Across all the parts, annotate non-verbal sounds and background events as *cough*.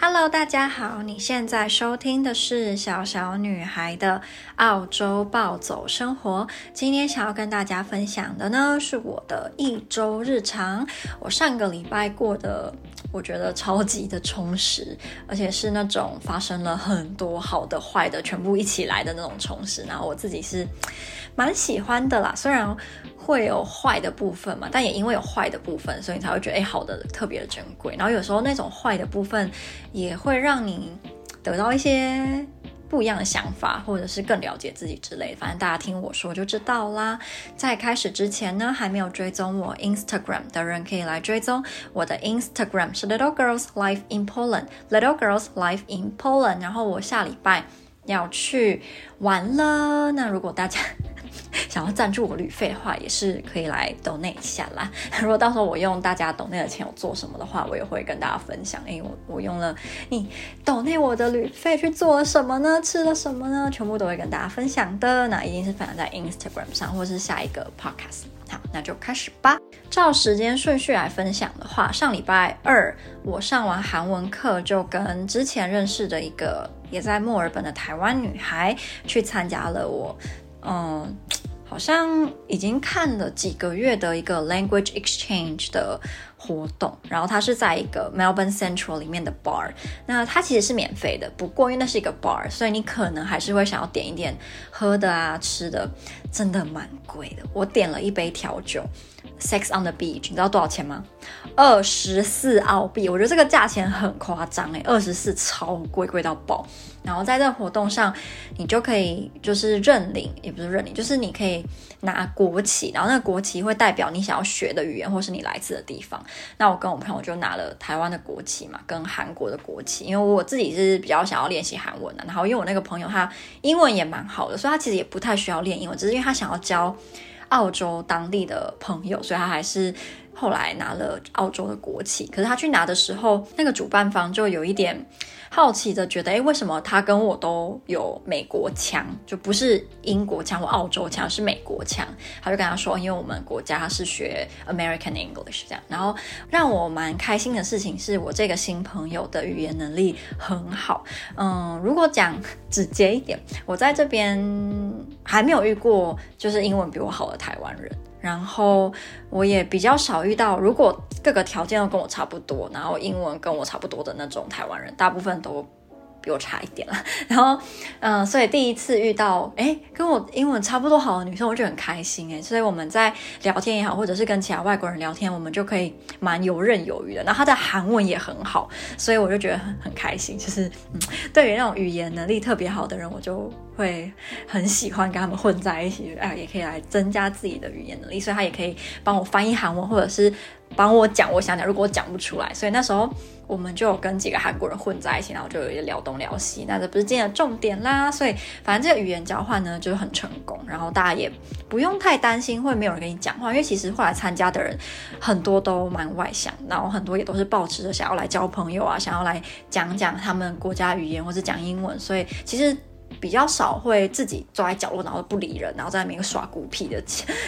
Hello，大家好，你现在收听的是小小女孩的澳洲暴走生活。今天想要跟大家分享的呢，是我的一周日常。我上个礼拜过得，我觉得超级的充实，而且是那种发生了很多好的、坏的，全部一起来的那种充实。然后我自己是蛮喜欢的啦，虽然。会有坏的部分嘛，但也因为有坏的部分，所以你才会觉得哎，好的特别的珍贵。然后有时候那种坏的部分也会让你得到一些不一样的想法，或者是更了解自己之类。反正大家听我说就知道啦。在开始之前呢，还没有追踪我 Instagram 的人可以来追踪我的 Instagram 是 Little Girls Life in Poland，Little Girls Life in Poland。然后我下礼拜要去玩了，那如果大家。*laughs* 想要赞助我旅费的话，也是可以来 donate 一下啦。*laughs* 如果到时候我用大家 donate 的钱有做什么的话，我也会跟大家分享。因为我我用了你 donate 我的旅费去做了什么呢？吃了什么呢？全部都会跟大家分享的。那一定是分享在 Instagram 上，或是下一个 podcast。好，那就开始吧。照时间顺序来分享的话，上礼拜二我上完韩文课，就跟之前认识的一个也在墨尔本的台湾女孩去参加了我。嗯，好像已经看了几个月的一个 language exchange 的活动，然后它是在一个 Melbourne Central 里面的 bar，那它其实是免费的，不过因为那是一个 bar，所以你可能还是会想要点一点喝的啊、吃的，真的蛮贵的。我点了一杯调酒，Sex on the Beach，你知道多少钱吗？二十四澳币，我觉得这个价钱很夸张诶，二十四超贵，贵到爆。然后在这个活动上，你就可以就是认领，也不是认领，就是你可以拿国旗，然后那个国旗会代表你想要学的语言或是你来自的地方。那我跟我朋友就拿了台湾的国旗嘛，跟韩国的国旗，因为我自己是比较想要练习韩文的。然后因为我那个朋友他英文也蛮好的，所以他其实也不太需要练英文，只是因为他想要教澳洲当地的朋友，所以他还是。后来拿了澳洲的国旗，可是他去拿的时候，那个主办方就有一点好奇的觉得，诶，为什么他跟我都有美国腔，就不是英国腔或澳洲腔，是美国腔？他就跟他说，因为我们国家是学 American English 这样。然后让我蛮开心的事情是我这个新朋友的语言能力很好。嗯，如果讲直接一点，我在这边还没有遇过就是英文比我好的台湾人。然后我也比较少遇到，如果各个条件都跟我差不多，然后英文跟我差不多的那种台湾人，大部分都比我差一点了。*laughs* 然后，嗯、所以第一次遇到，诶，跟我英文差不多好的女生，我就很开心诶。所以我们在聊天也好，或者是跟其他外国人聊天，我们就可以蛮游刃有余的。然后她的韩文也很好，所以我就觉得很很开心。就是，*laughs* 嗯，对于那种语言能力特别好的人，我就。会很喜欢跟他们混在一起，哎，也可以来增加自己的语言能力，所以他也可以帮我翻译韩文，或者是帮我讲我想讲，如果我讲不出来，所以那时候我们就跟几个韩国人混在一起，然后就有一些聊东聊西。那这不是今天的重点啦，所以反正这个语言交换呢就是很成功，然后大家也不用太担心会没有人跟你讲话，因为其实后来参加的人很多都蛮外向，然后很多也都是抱持着想要来交朋友啊，想要来讲讲他们国家语言或者讲英文，所以其实。比较少会自己坐在角落，然后不理人，然后在那边耍孤僻的，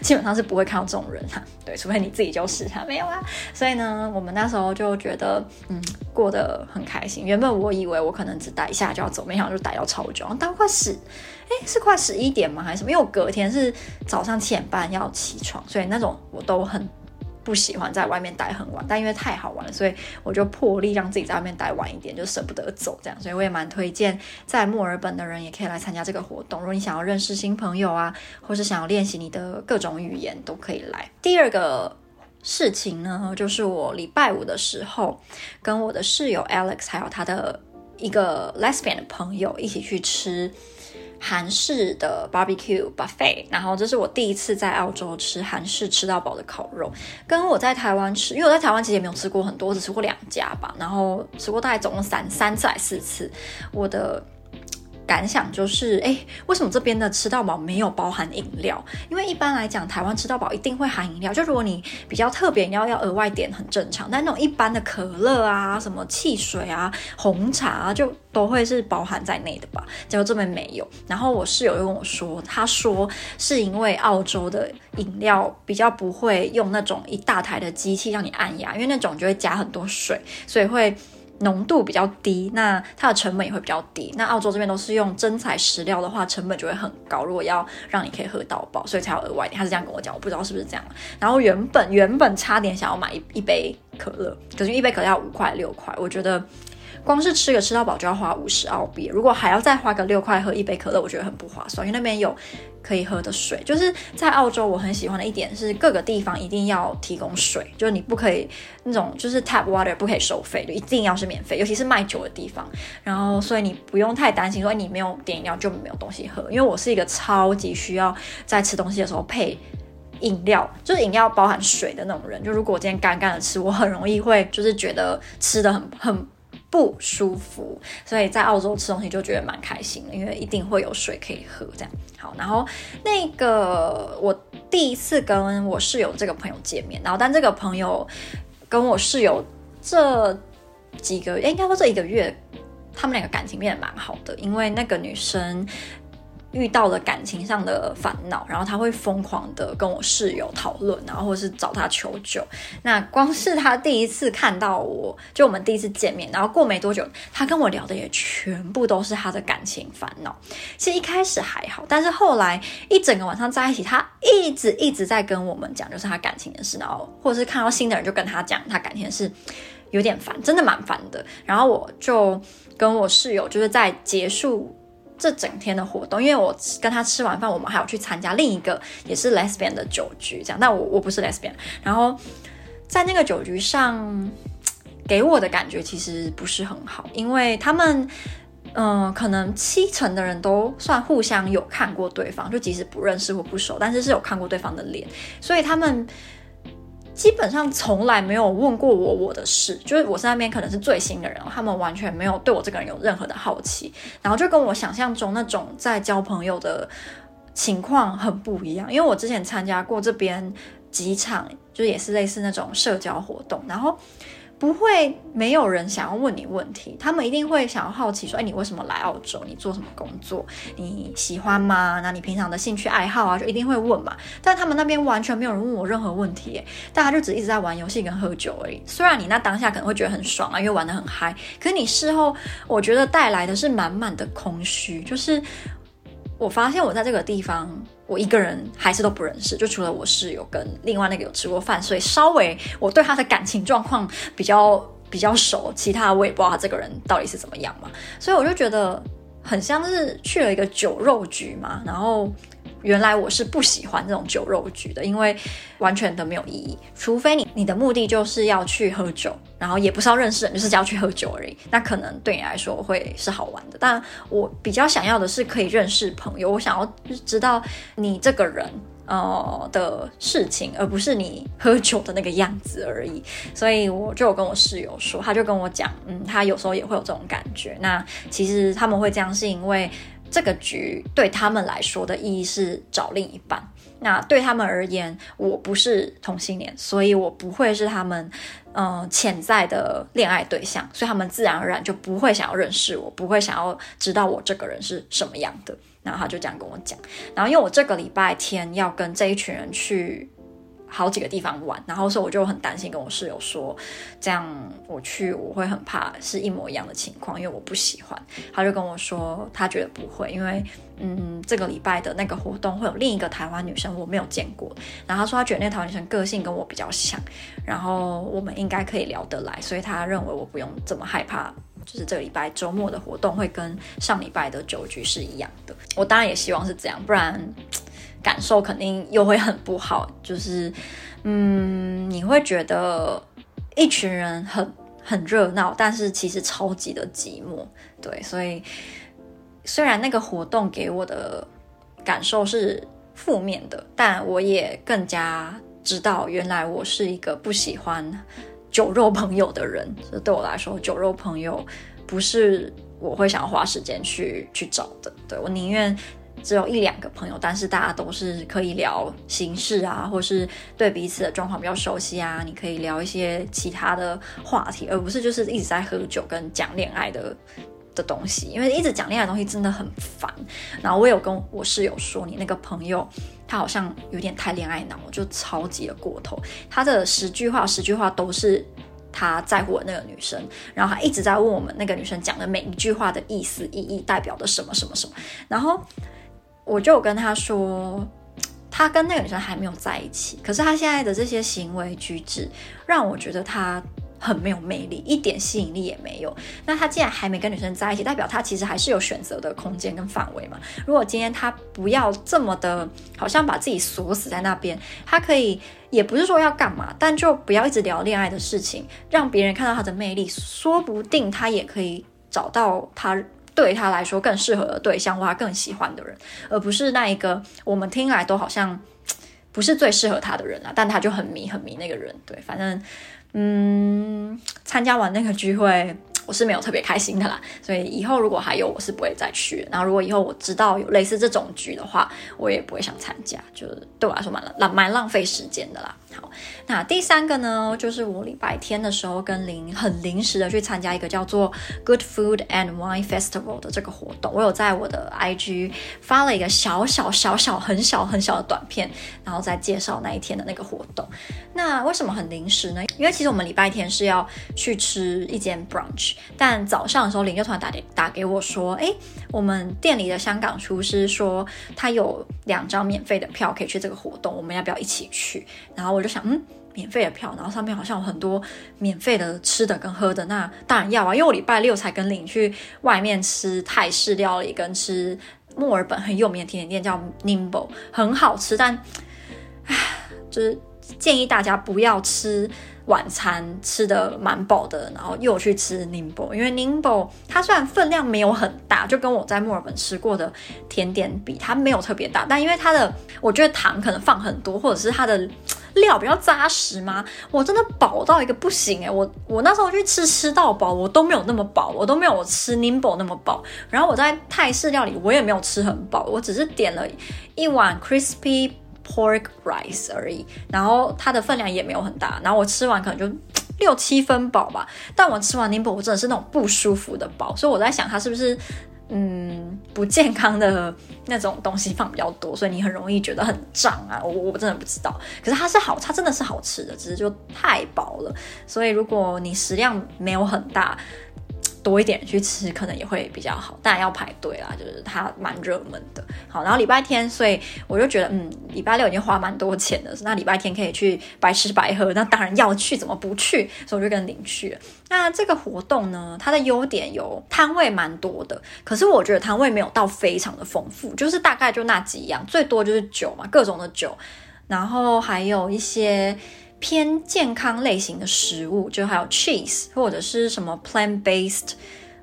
基本上是不会看到这种人哈。*laughs* 对，除非你自己就是他，没有啊。所以呢，我们那时候就觉得，嗯，过得很开心。原本我以为我可能只待一下就要走，没想到就待到超久，待到快十，哎，是快十一点吗？还是什么？因为我隔天是早上七点半要起床，所以那种我都很。不喜欢在外面待很晚，但因为太好玩了，所以我就破例让自己在外面待晚一点，就舍不得走这样。所以我也蛮推荐在墨尔本的人也可以来参加这个活动。如果你想要认识新朋友啊，或是想要练习你的各种语言，都可以来。第二个事情呢，就是我礼拜五的时候跟我的室友 Alex 还有他的一个 Lesbian 的朋友一起去吃。韩式的 barbecue buffet，然后这是我第一次在澳洲吃韩式吃到饱的烤肉，跟我在台湾吃，因为我在台湾其实也没有吃过很多，我只吃过两家吧，然后吃过大概总共三三次还四次，我的。感想就是，哎，为什么这边的吃到饱没有包含饮料？因为一般来讲，台湾吃到饱一定会含饮料。就如果你比较特别，你要要额外点很正常。但那种一般的可乐啊、什么汽水啊、红茶啊，就都会是包含在内的吧？结果这边没有。然后我室友又跟我说，他说是因为澳洲的饮料比较不会用那种一大台的机器让你按压，因为那种就会加很多水，所以会。浓度比较低，那它的成本也会比较低。那澳洲这边都是用真材实料的话，成本就会很高。如果要让你可以喝到饱，所以才要额外点。他是这样跟我讲，我不知道是不是这样。然后原本原本差点想要买一一杯可乐，可是一杯可乐要五块六块，我觉得。光是吃个吃到饱就要花五十澳币，如果还要再花个六块喝一杯可乐，我觉得很不划算。因为那边有可以喝的水，就是在澳洲我很喜欢的一点是各个地方一定要提供水，就是你不可以那种 *laughs* 就是 tap water 不可以收费，就一定要是免费，尤其是卖酒的地方。然后所以你不用太担心说你没有点饮料就没有东西喝，因为我是一个超级需要在吃东西的时候配饮料，就是饮料包含水的那种人。就如果我今天干干的吃，我很容易会就是觉得吃的很很。不舒服，所以在澳洲吃东西就觉得蛮开心的，因为一定会有水可以喝。这样好，然后那个我第一次跟我室友这个朋友见面，然后但这个朋友跟我室友这几个月，应该说这一个月，他们两个感情变得蛮好的，因为那个女生。遇到了感情上的烦恼，然后他会疯狂的跟我室友讨论，然后或是找他求救。那光是他第一次看到我，就我们第一次见面，然后过没多久，他跟我聊的也全部都是他的感情烦恼。其实一开始还好，但是后来一整个晚上在一起，他一直一直在跟我们讲，就是他感情的事，然后或者是看到新的人就跟他讲他感情的事，有点烦，真的蛮烦的。然后我就跟我室友就是在结束。这整天的活动，因为我跟他吃完饭，我们还要去参加另一个也是 lesbian 的酒局，这样。但我我不是 lesbian，然后在那个酒局上，给我的感觉其实不是很好，因为他们，嗯、可能七成的人都算互相有看过对方，就即使不认识或不熟，但是是有看过对方的脸，所以他们。基本上从来没有问过我我的事，就是我在那边可能是最新的人，他们完全没有对我这个人有任何的好奇，然后就跟我想象中那种在交朋友的情况很不一样。因为我之前参加过这边几场，就也是类似那种社交活动，然后。不会，没有人想要问你问题，他们一定会想要好奇说，哎，你为什么来澳洲？你做什么工作？你喜欢吗？那你平常的兴趣爱好啊，就一定会问嘛。但他们那边完全没有人问我任何问题，大家就只一直在玩游戏跟喝酒而已。虽然你那当下可能会觉得很爽啊，因为玩得很嗨，可是你事后我觉得带来的是满满的空虚，就是。我发现我在这个地方，我一个人还是都不认识，就除了我室友跟另外那个有吃过饭，所以稍微我对他的感情状况比较比较熟，其他我也不知道他这个人到底是怎么样嘛，所以我就觉得很像是去了一个酒肉局嘛，然后。原来我是不喜欢这种酒肉局的，因为完全都没有意义。除非你你的目的就是要去喝酒，然后也不是要认识人，就是要去喝酒而已。那可能对你来说会是好玩的。但我比较想要的是可以认识朋友，我想要知道你这个人呃的事情，而不是你喝酒的那个样子而已。所以我就有跟我室友说，他就跟我讲，嗯，他有时候也会有这种感觉。那其实他们会这样是因为。这个局对他们来说的意义是找另一半。那对他们而言，我不是同性恋，所以我不会是他们嗯、潜在的恋爱对象，所以他们自然而然就不会想要认识我，不会想要知道我这个人是什么样的。然后他就这样跟我讲。然后因为我这个礼拜天要跟这一群人去。好几个地方玩，然后所以我就很担心，跟我室友说，这样我去我会很怕是一模一样的情况，因为我不喜欢。他就跟我说，他觉得不会，因为嗯，这个礼拜的那个活动会有另一个台湾女生，我没有见过。然后他说他觉得那台湾女生个性跟我比较像，然后我们应该可以聊得来，所以他认为我不用这么害怕，就是这个礼拜周末的活动会跟上礼拜的酒局是一样的。我当然也希望是这样，不然。感受肯定又会很不好，就是，嗯，你会觉得一群人很很热闹，但是其实超级的寂寞，对，所以虽然那个活动给我的感受是负面的，但我也更加知道，原来我是一个不喜欢酒肉朋友的人，这对我来说，酒肉朋友不是我会想花时间去去找的，对，我宁愿。只有一两个朋友，但是大家都是可以聊心事啊，或是对彼此的状况比较熟悉啊。你可以聊一些其他的话题，而不是就是一直在喝酒跟讲恋爱的的东西。因为一直讲恋爱的东西真的很烦。然后我有跟我室友说，你那个朋友他好像有点太恋爱脑，就超级的过头。他的十句话十句话都是。他在乎的那个女生，然后他一直在问我们那个女生讲的每一句话的意思、意义代表的什么什么什么。然后我就跟他说，他跟那个女生还没有在一起，可是他现在的这些行为举止让我觉得他。很没有魅力，一点吸引力也没有。那他既然还没跟女生在一起，代表他其实还是有选择的空间跟范围嘛。如果今天他不要这么的，好像把自己锁死在那边，他可以，也不是说要干嘛，但就不要一直聊恋爱的事情，让别人看到他的魅力，说不定他也可以找到他对他来说更适合的对象，或他更喜欢的人，而不是那一个我们听来都好像不是最适合他的人啊。但他就很迷很迷那个人，对，反正。嗯，参加完那个聚会，我是没有特别开心的啦。所以以后如果还有，我是不会再去。然后如果以后我知道有类似这种局的话，我也不会想参加，就对我来说蛮浪蛮浪费时间的啦。好，那第三个呢，就是我礼拜天的时候跟临很临时的去参加一个叫做 Good Food and Wine Festival 的这个活动。我有在我的 IG 发了一个小小小小很小很小的短片，然后再介绍那一天的那个活动。那为什么很临时呢？因为其实我们礼拜天是要去吃一间 brunch，但早上的时候林就突然打给打给我说，诶，我们店里的香港厨师说他有两张免费的票可以去这个活动，我们要不要一起去？然后我。我就想，嗯，免费的票，然后上面好像有很多免费的吃的跟喝的，那当然要啊，因为我礼拜六才跟领去外面吃泰式料理，跟吃墨尔本很有名的甜点店叫 Nimble，很好吃，但，唉，就是建议大家不要吃晚餐吃得蛮饱的，然后又去吃 Nimble，因为 Nimble 它虽然分量没有很大，就跟我在墨尔本吃过的甜点比，它没有特别大，但因为它的，我觉得糖可能放很多，或者是它的。料比较扎实吗？我真的饱到一个不行哎！我我那时候去吃吃到饱，我都没有那么饱，我都没有我吃 Nimble 那么饱。然后我在泰式料理，我也没有吃很饱，我只是点了一碗 crispy pork rice 而已。然后它的分量也没有很大，然后我吃完可能就 *tsk* 六七分饱吧。但我吃完 Nimble，我真的是那种不舒服的饱，所以我在想它是不是。嗯，不健康的那种东西放比较多，所以你很容易觉得很胀啊。我我真的不知道，可是它是好，它真的是好吃的，只是就太饱了。所以如果你食量没有很大。多一点去吃可能也会比较好，当然要排队啦，就是它蛮热门的。好，然后礼拜天，所以我就觉得，嗯，礼拜六已经花蛮多钱了，那礼拜天可以去白吃白喝，那当然要去，怎么不去？所以我就跟领去了。那这个活动呢，它的优点有摊位蛮多的，可是我觉得摊位没有到非常的丰富，就是大概就那几样，最多就是酒嘛，各种的酒，然后还有一些。偏健康类型的食物，就还有 cheese 或者是什么 plant-based，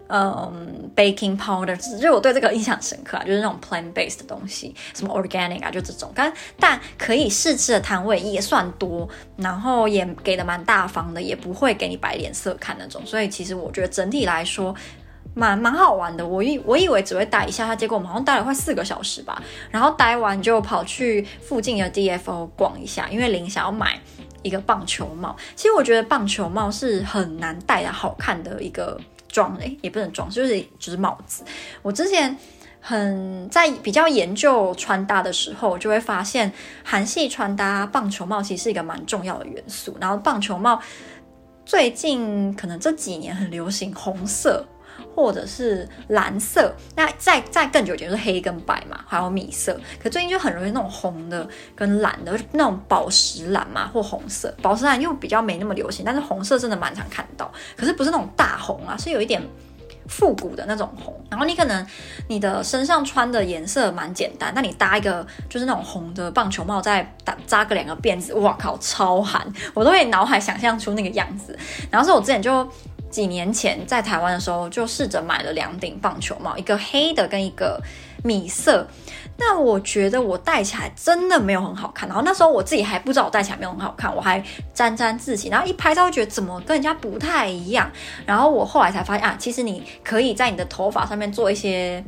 嗯，baking powder，就我对这个印象深刻啊，就是那种 plant-based 的东西，什么 organic 啊，就这种。但但可以试吃的摊位也算多，然后也给的蛮大方的，也不会给你摆脸色看那种。所以其实我觉得整体来说，蛮蛮好玩的。我以我以为只会待一下，他结果我们好像待了快四个小时吧。然后待完就跑去附近的 DFO 逛一下，因为林想要买。一个棒球帽，其实我觉得棒球帽是很难戴的好看的一个装，诶，也不能装，就是就是帽子。我之前很在比较研究穿搭的时候，就会发现韩系穿搭棒球帽其实是一个蛮重要的元素。然后棒球帽最近可能这几年很流行红色。或者是蓝色，那再再更久一点就是黑跟白嘛，还有米色。可最近就很容易那种红的跟蓝的，那种宝石蓝嘛，或红色。宝石蓝又比较没那么流行，但是红色真的蛮常看到。可是不是那种大红啊，是有一点复古的那种红。然后你可能你的身上穿的颜色蛮简单，那你搭一个就是那种红的棒球帽，再打扎个两个辫子，哇靠，超韩！我都会脑海想象出那个样子。然后是我之前就。几年前在台湾的时候，就试着买了两顶棒球帽，一个黑的跟一个米色。那我觉得我戴起来真的没有很好看。然后那时候我自己还不知道我戴起来没有很好看，我还沾沾自喜。然后一拍照觉得怎么跟人家不太一样。然后我后来才发现啊，其实你可以在你的头发上面做一些，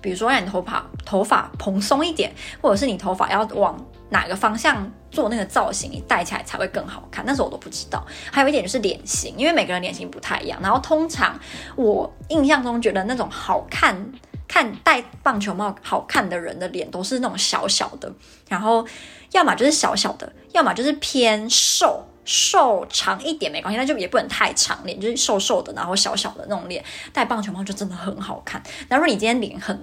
比如说让你头发头发蓬松一点，或者是你头发要往哪个方向做那个造型，你戴起来才会更好看。那时候我都不知道。还有一点就是脸型，因为每个人脸型不太一样。然后通常我印象中觉得那种好看、看戴棒球帽好看的人的脸都是那种小小的，然后要么就是小小的，要么就是偏瘦。瘦长一点没关系，那就也不能太长脸，就是瘦瘦的，然后小小的那种脸，戴棒球帽就真的很好看。然后如果你今天脸很，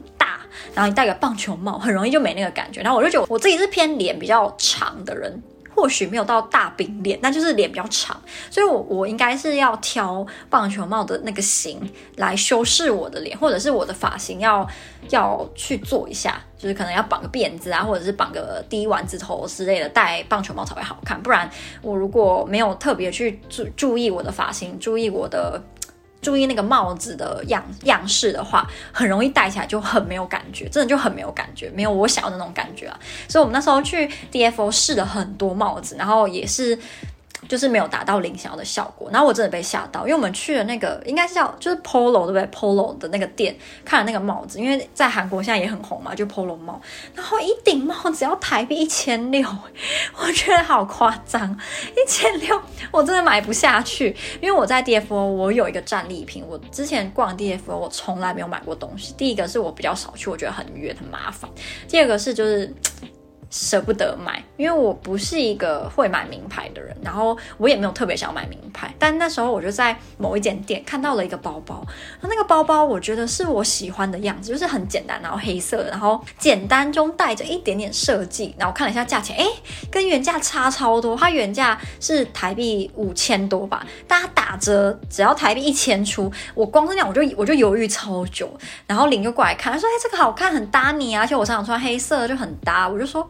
然后你戴个棒球帽，很容易就没那个感觉。然后我就觉得我自己是偏脸比较长的人。或许没有到大饼脸，但就是脸比较长，所以我我应该是要挑棒球帽的那个型来修饰我的脸，或者是我的发型要要去做一下，就是可能要绑个辫子啊，或者是绑个低丸子头之类的，戴棒球帽才会好看。不然我如果没有特别去注注意我的发型，注意我的。注意那个帽子的样样式的话，很容易戴起来就很没有感觉，真的就很没有感觉，没有我想要的那种感觉啊。所以我们那时候去 DFO 试了很多帽子，然后也是。就是没有达到林想要的效果，然后我真的被吓到，因为我们去了那个应该是叫就是 Polo 对不对？Polo 的那个店看了那个帽子，因为在韩国现在也很红嘛，就 Polo 帽，然后一顶帽只要台币一千六，我觉得好夸张，一千六我真的买不下去，因为我在 DFO 我有一个战利品，我之前逛 DFO 我从来没有买过东西，第一个是我比较少去，我觉得很远很麻烦，第二个是就是。舍不得买，因为我不是一个会买名牌的人，然后我也没有特别想买名牌。但那时候我就在某一间店看到了一个包包，那个包包我觉得是我喜欢的样子，就是很简单，然后黑色，然后简单中带着一点点设计。然后我看了一下价钱，诶，跟原价差超多，它原价是台币五千多吧，但它打折只要台币一千出。我光是那样我就我就犹豫超久，然后林就过来看，他说：“哎，这个好看，很搭你啊，而且我常常穿黑色就很搭。”我就说。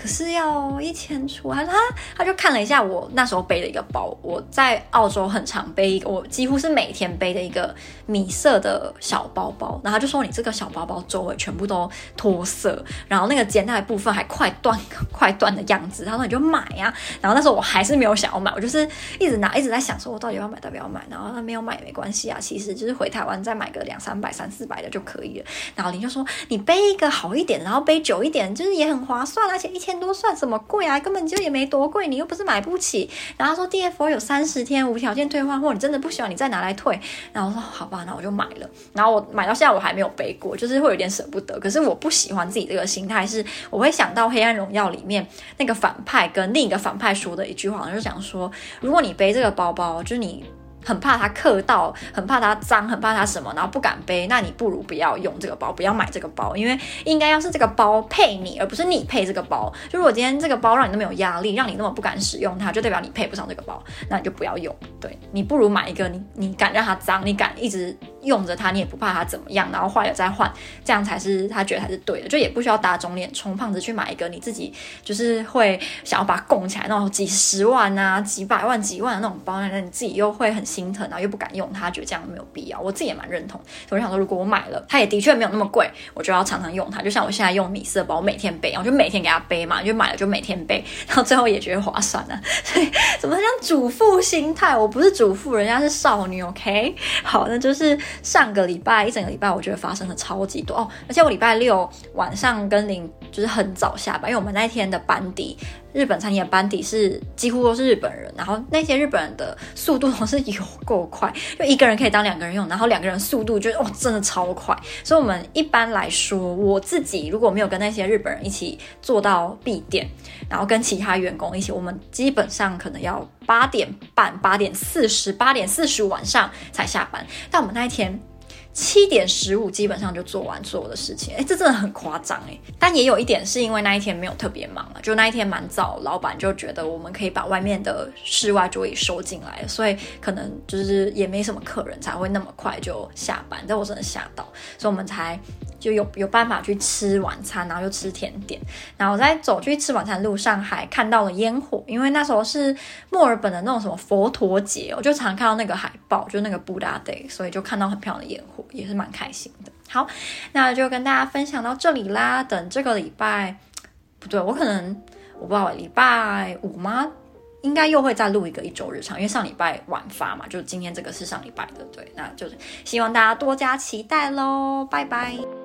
可是要一千出，他他他就看了一下我那时候背的一个包，我在澳洲很常背一个，我几乎是每天背的一个米色的小包包，然后他就说，你这个小包包周围全部都脱色，然后那个肩带部分还快断 *laughs* 快断的样子，他说你就买呀，然后那时候我还是没有想要买，我就是一直拿一直在想说，我到底要买，到底要买，然后他没有买也没关系啊，其实就是回台湾再买个两三百三四百的就可以了，然后林就说你背一个好一点，然后背久一点，就是也很划算，而且一千。千多算什么贵啊？根本就也没多贵，你又不是买不起。然后说 DFO 有三十天无条件退换货，你真的不喜欢，你再拿来退。然后我说好吧，那我就买了。然后我买到现在我还没有背过，就是会有点舍不得。可是我不喜欢自己这个心态，是我会想到《黑暗荣耀》里面那个反派跟另一个反派说的一句话，就是讲说，如果你背这个包包，就是你。很怕它刻到，很怕它脏，很怕它什么，然后不敢背。那你不如不要用这个包，不要买这个包，因为应该要是这个包配你，而不是你配这个包。就如果今天这个包让你那么有压力，让你那么不敢使用它，就代表你配不上这个包，那你就不要用。对，你不如买一个你你敢让它脏，你敢一直用着它，你也不怕它怎么样，然后坏了再换，这样才是他觉得才是对的。就也不需要打肿脸充胖子去买一个你自己就是会想要把它供起来那种几十万啊、几百万、几万的那种包，那你自己又会很心疼，然后又不敢用它，觉得这样没有必要。我自己也蛮认同，所以我想说，如果我买了，它也的确没有那么贵，我就要常常用它。就像我现在用米色包，我每天背，我就每天给它背嘛，就买了就每天背，然后最后也觉得划算了。所 *laughs* 以怎么像主妇心态？我不是主妇，人家是少女，OK？好，那就是。上个礼拜一整个礼拜，我觉得发生了超级多哦，而且我礼拜六晚上跟林就是很早下班，因为我们那天的班底，日本餐厅的班底是几乎都是日本人，然后那些日本人的速度都是有够快，就一个人可以当两个人用，然后两个人速度就哦真的超快，所以我们一般来说，我自己如果没有跟那些日本人一起做到闭店，然后跟其他员工一起，我们基本上可能要八点半、八点四十、八点四十晚上才下班，但我们那一天。七点十五基本上就做完所有的事情，哎，这真的很夸张哎。但也有一点是因为那一天没有特别忙了，就那一天蛮早，老板就觉得我们可以把外面的室外桌椅收进来，所以可能就是也没什么客人才会那么快就下班。但我真的吓到，所以我们才就有有办法去吃晚餐，然后又吃甜点。然后在走去吃晚餐路上还看到了烟火，因为那时候是墨尔本的那种什么佛陀节，我就常看到那个海报，就那个 Buddha Day，所以就看到很漂亮的烟火。也是蛮开心的。好，那就跟大家分享到这里啦。等这个礼拜，不对，我可能我不知道礼拜五吗？应该又会再录一个一周日常，因为上礼拜晚发嘛，就今天这个是上礼拜的。对，那就希望大家多加期待喽。拜拜。